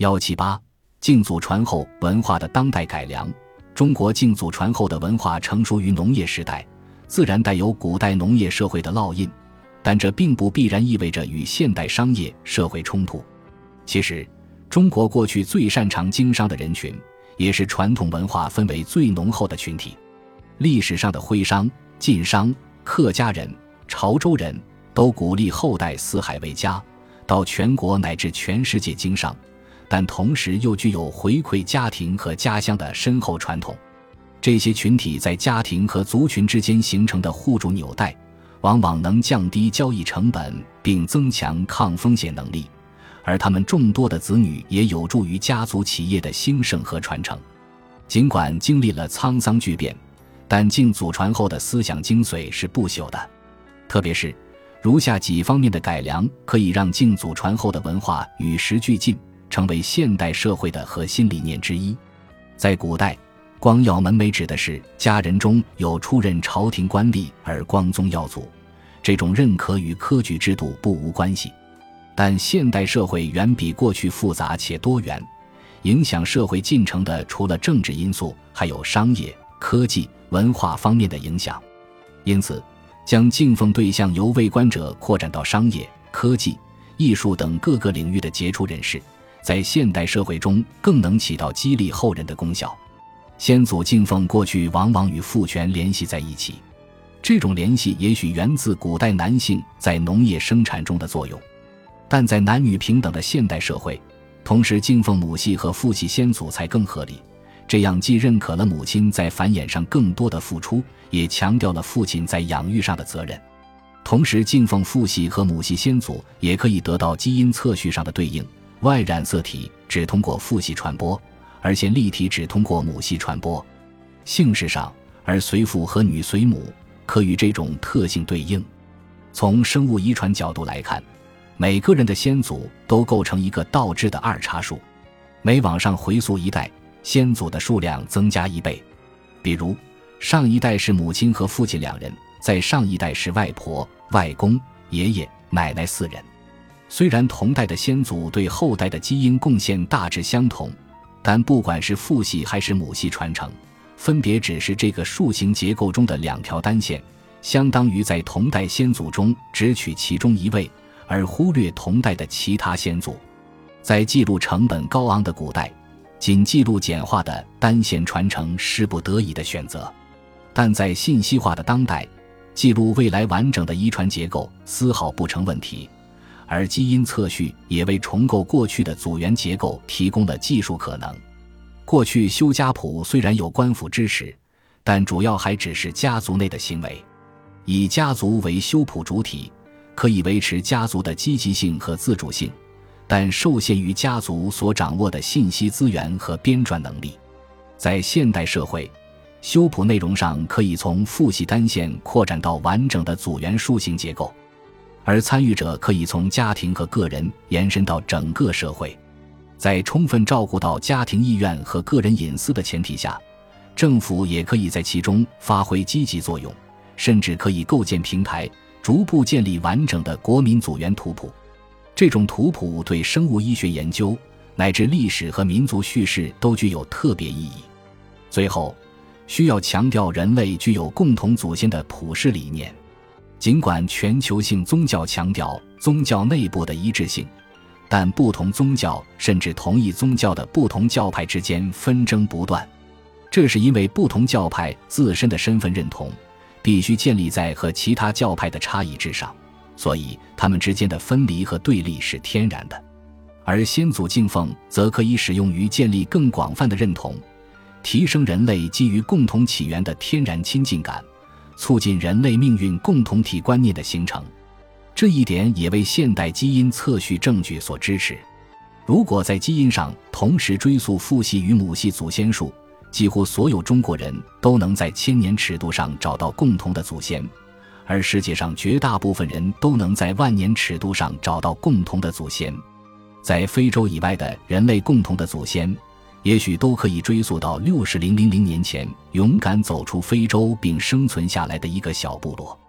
幺七八，敬祖传后文化的当代改良。中国敬祖传后的文化成熟于农业时代，自然带有古代农业社会的烙印，但这并不必然意味着与现代商业社会冲突。其实，中国过去最擅长经商的人群，也是传统文化氛围最浓厚的群体。历史上的徽商、晋商、客家人、潮州人都鼓励后代四海为家，到全国乃至全世界经商。但同时又具有回馈家庭和家乡的深厚传统，这些群体在家庭和族群之间形成的互助纽带，往往能降低交易成本并增强抗风险能力，而他们众多的子女也有助于家族企业的兴盛和传承。尽管经历了沧桑巨变，但敬祖传后的思想精髓是不朽的，特别是如下几方面的改良，可以让敬祖传后的文化与时俱进。成为现代社会的核心理念之一。在古代，光耀门楣指的是家人中有出任朝廷官吏而光宗耀祖，这种认可与科举制度不无关系。但现代社会远比过去复杂且多元，影响社会进程的除了政治因素，还有商业、科技、文化方面的影响。因此，将敬奉对象由为官者扩展到商业、科技、艺术等各个领域的杰出人士。在现代社会中，更能起到激励后人的功效。先祖敬奉过去往往与父权联系在一起，这种联系也许源自古代男性在农业生产中的作用。但在男女平等的现代社会，同时敬奉母系和父系先祖才更合理。这样既认可了母亲在繁衍上更多的付出，也强调了父亲在养育上的责任。同时，敬奉父系和母系先祖也可以得到基因测序上的对应。外染色体只通过父系传播，而线粒体只通过母系传播。姓氏上，儿随父和女随母可与这种特性对应。从生物遗传角度来看，每个人的先祖都构成一个倒置的二叉树，每往上回溯一代，先祖的数量增加一倍。比如，上一代是母亲和父亲两人，在上一代是外婆、外公、爷爷、奶奶四人。虽然同代的先祖对后代的基因贡献大致相同，但不管是父系还是母系传承，分别只是这个树形结构中的两条单线，相当于在同代先祖中只取其中一位，而忽略同代的其他先祖。在记录成本高昂的古代，仅记录简化的单线传承是不得已的选择，但在信息化的当代，记录未来完整的遗传结构丝毫不成问题。而基因测序也为重构过去的组员结构提供了技术可能。过去修家谱虽然有官府支持，但主要还只是家族内的行为。以家族为修谱主体，可以维持家族的积极性和自主性，但受限于家族所掌握的信息资源和编撰能力。在现代社会，修谱内容上可以从父系单线扩展到完整的组员树形结构。而参与者可以从家庭和个人延伸到整个社会，在充分照顾到家庭意愿和个人隐私的前提下，政府也可以在其中发挥积极作用，甚至可以构建平台，逐步建立完整的国民组员图谱。这种图谱对生物医学研究乃至历史和民族叙事都具有特别意义。最后，需要强调人类具有共同祖先的普世理念。尽管全球性宗教强调宗教内部的一致性，但不同宗教甚至同一宗教的不同教派之间纷争不断。这是因为不同教派自身的身份认同必须建立在和其他教派的差异之上，所以他们之间的分离和对立是天然的。而先祖敬奉则可以使用于建立更广泛的认同，提升人类基于共同起源的天然亲近感。促进人类命运共同体观念的形成，这一点也为现代基因测序证据所支持。如果在基因上同时追溯父系与母系祖先数，几乎所有中国人都能在千年尺度上找到共同的祖先，而世界上绝大部分人都能在万年尺度上找到共同的祖先。在非洲以外的人类共同的祖先。也许都可以追溯到六十零零零年前，勇敢走出非洲并生存下来的一个小部落。